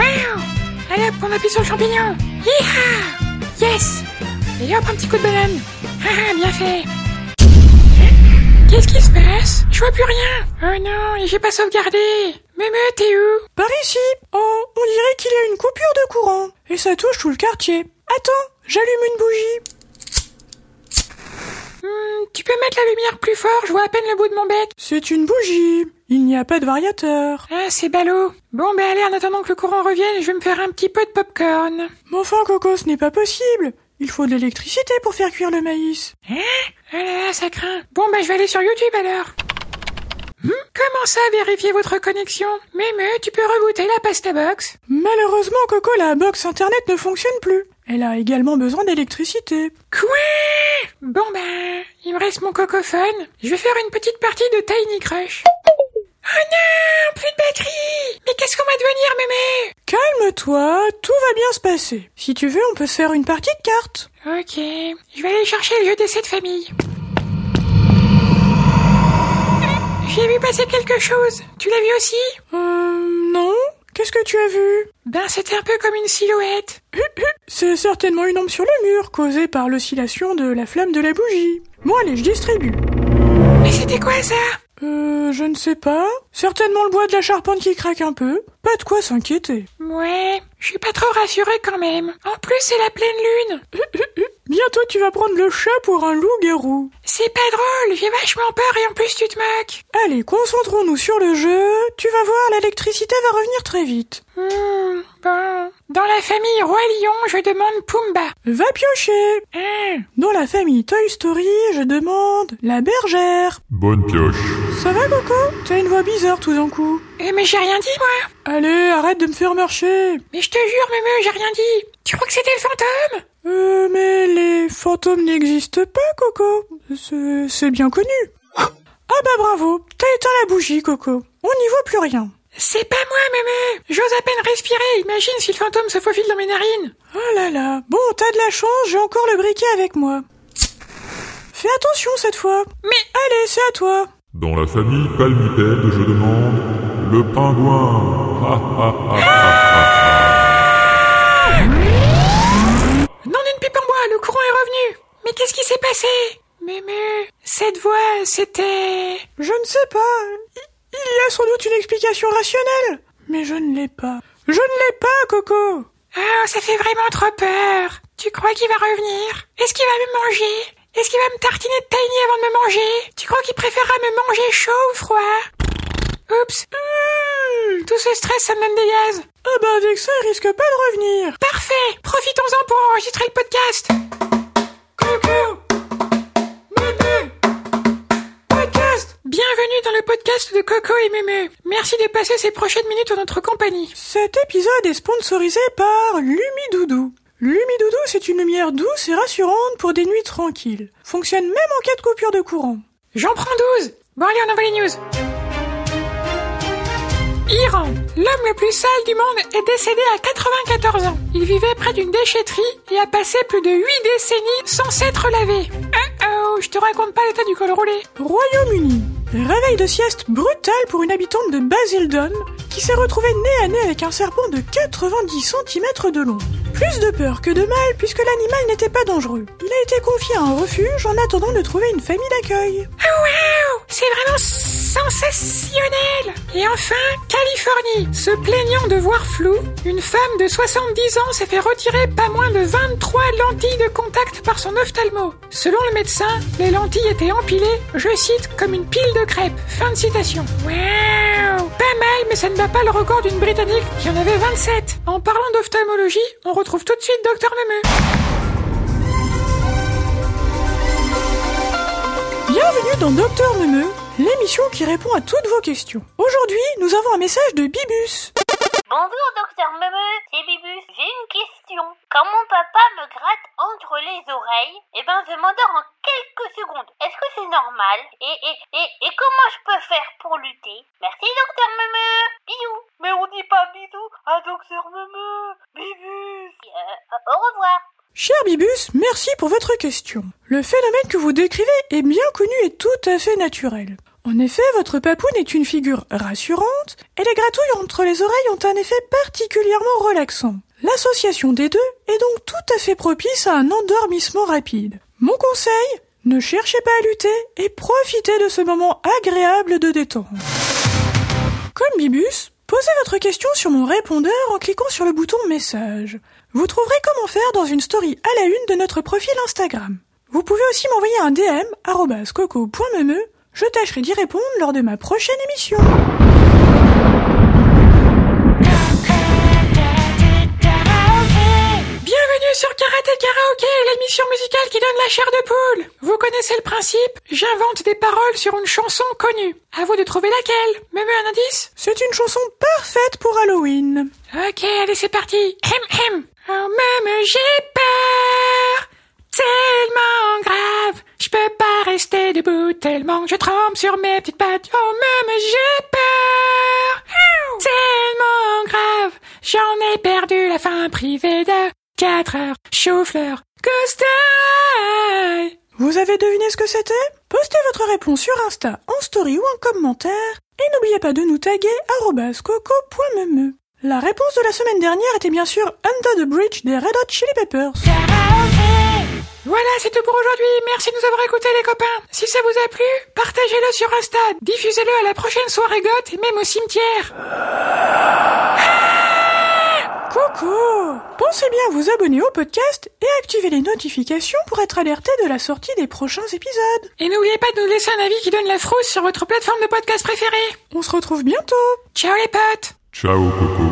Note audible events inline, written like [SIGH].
Wow Allez hop, on appuie sur le champignon. Yeeha Yes Et hop, un petit coup de banane. [LAUGHS] Ah, bien fait. Qu'est-ce qui se passe? Je vois plus rien. Oh non, j'ai pas sauvegardé. Mémé, t'es où? Par ici. Oh, on dirait qu'il y a une coupure de courant. Et ça touche tout le quartier. Attends, j'allume une bougie. Hmm, tu peux mettre la lumière plus fort, je vois à peine le bout de mon bec. C'est une bougie. Il n'y a pas de variateur. Ah, c'est ballot. Bon, ben allez, en attendant que le courant revienne, je vais me faire un petit peu de popcorn. Mais enfin, Coco, ce n'est pas possible. Il faut de l'électricité pour faire cuire le maïs. Hein? Ah là là, ça craint. Bon, ben je vais aller sur YouTube alors. Hmm, comment ça, vérifier votre connexion? Mémé, tu peux rebooter la pasta box Malheureusement, Coco, la box internet ne fonctionne plus. Elle a également besoin d'électricité. Quoi? Bon ben, il me reste mon cocophone. Je vais faire une petite partie de Tiny Crush. Oh non, plus de batterie Mais qu'est-ce qu'on va devenir, mémé? Calme-toi, tout va bien se passer. Si tu veux, on peut se faire une partie de cartes. Ok, je vais aller chercher le jeu d'essai de famille. J'ai vu passer quelque chose. Tu l'as vu aussi? Euh, Qu'est-ce que tu as vu? Ben, c'était un peu comme une silhouette. [LAUGHS] C'est certainement une ombre sur le mur, causée par l'oscillation de la flamme de la bougie. Bon allez, je distribue. Mais c'était quoi ça? Euh, je ne sais pas. Certainement le bois de la charpente qui craque un peu. Pas de quoi s'inquiéter. Ouais, je suis pas trop rassurée quand même. En plus, c'est la pleine lune. [LAUGHS] Bientôt tu vas prendre le chat pour un loup-garou. C'est pas drôle, j'ai vachement peur et en plus tu te moques. Allez, concentrons-nous sur le jeu. Tu vas voir, l'électricité va revenir très vite. Hmm, bon. Dans la famille Roi Lion, je demande Pumba. Va piocher. Hein Dans la famille Toy Story, je demande la bergère. Bonne pioche. Ça va, Coco? T'as une voix bizarre tout d'un coup. Eh, Mais j'ai rien dit, moi. Allez, arrête de me faire marcher. Mais je te jure, mémé, j'ai rien dit. Tu crois que c'était le fantôme? Euh, mais les fantômes n'existent pas, Coco. C'est- C'est bien connu. Ah bah bravo, t'as éteint la bougie, Coco. On n'y voit plus rien. C'est pas moi, mémé. J'ose à peine respirer. Imagine si le fantôme se faufile dans mes narines. Oh là là. Bon, t'as de la chance, j'ai encore le briquet avec moi. Fais attention cette fois. Mais Allez, c'est à toi. Dans la famille palmipède, je demande le pingouin. Ha, ha, ha, ha. Mais qu'est-ce qui s'est passé? Mémé, cette voix, c'était... Je ne sais pas. Il y a sans doute une explication rationnelle. Mais je ne l'ai pas. Je ne l'ai pas, Coco. Ah, ça fait vraiment trop peur. Tu crois qu'il va revenir? Est-ce qu'il va me manger? Est-ce qu'il va me tartiner de tiny avant de me manger? Tu crois qu'il préférera me manger chaud ou froid? Oups. Mmh, tout ce stress, ça me donne des gaz. Ah bah avec ça, il risque pas de revenir. Parfait Profitons-en pour enregistrer le Podcast Bienvenue dans le podcast de Coco et Mémé. Merci de passer ces prochaines minutes en notre compagnie. Cet épisode est sponsorisé par Lumidoudou. Lumidoudou, c'est une lumière douce et rassurante pour des nuits tranquilles. Fonctionne même en cas de coupure de courant. J'en prends 12 Bon allez, on envoie les news Iran, l'homme le plus sale du monde, est décédé à 94 ans. Il vivait près d'une déchetterie et a passé plus de 8 décennies sans s'être lavé. Oh oh, je te raconte pas l'état du col roulé. Royaume-Uni. Réveil de sieste brutal pour une habitante de Basildon qui s'est retrouvée nez à nez avec un serpent de 90 cm de long. Plus de peur que de mal puisque l'animal n'était pas dangereux. Il a été confié à un refuge en attendant de trouver une famille d'accueil. Wow C'est vraiment sensationnel Et enfin, Californie. Se plaignant de voir flou, une femme de 70 ans s'est fait retirer pas moins de 23 lentilles de contact par son ophtalmo. Selon le médecin, les lentilles étaient empilées, je cite, comme une pile de crêpes. Fin de citation. Wow Pas mal, mais ça ne bat pas le record d'une Britannique qui en avait 27. En parlant d'ophtalmologie, on retrouve tout de suite Docteur Memeux. Dans Docteur Neumeux, l'émission qui répond à toutes vos questions. Aujourd'hui, nous avons un message de Bibus. Bonjour docteur Memeux, c'est Bibus. J'ai une question. Quand mon papa me gratte entre les oreilles, eh ben je m'endors en quelques secondes. Est-ce que c'est normal? Et, et, et, et comment je peux faire pour lutter? Merci docteur Memeux. Bisous. Mais on dit pas bisous à docteur Memeux. Bibus. Euh, au revoir. Cher Bibus, merci pour votre question. Le phénomène que vous décrivez est bien connu et tout à fait naturel. En effet, votre papoune est une figure rassurante et les gratouilles entre les oreilles ont un effet particulièrement relaxant. L'association des deux est donc tout à fait propice à un endormissement rapide. Mon conseil, ne cherchez pas à lutter et profitez de ce moment agréable de détente. Comme Bibus, posez votre question sur mon répondeur en cliquant sur le bouton message. Vous trouverez comment faire dans une story à la une de notre profil Instagram. Vous pouvez aussi m'envoyer un DM coco.meme. Je tâcherai d'y répondre lors de ma prochaine émission. Bienvenue sur Karaté Karaoké, l'émission musicale qui donne la chair de poule. Vous connaissez le principe J'invente des paroles sur une chanson connue. À vous de trouver laquelle. Même un indice C'est une chanson parfaite pour Halloween. Ok, allez, c'est parti. Hem hem. Oh, même j'ai peur. Tellement grave. Je peux pas rester debout tellement je trempe sur mes petites pattes. Oh, même j'ai peur. Tellement grave. J'en ai perdu la fin privée de 4 heures. Chou-fleur. Costa. Vous avez deviné ce que c'était? Postez votre réponse sur Insta, en story ou en commentaire, et n'oubliez pas de nous taguer coco.meme. La réponse de la semaine dernière était bien sûr Under the Bridge des Red Hot Chili Peppers. Voilà, c'est tout pour aujourd'hui. Merci de nous avoir écoutés, les copains. Si ça vous a plu, partagez-le sur Insta, diffusez-le à la prochaine soirée goth et même au cimetière. Coucou Pensez bien à vous abonner au podcast et à activer les notifications pour être alerté de la sortie des prochains épisodes. Et n'oubliez pas de nous laisser un avis qui donne la frousse sur votre plateforme de podcast préférée. On se retrouve bientôt Ciao les potes Ciao Coco.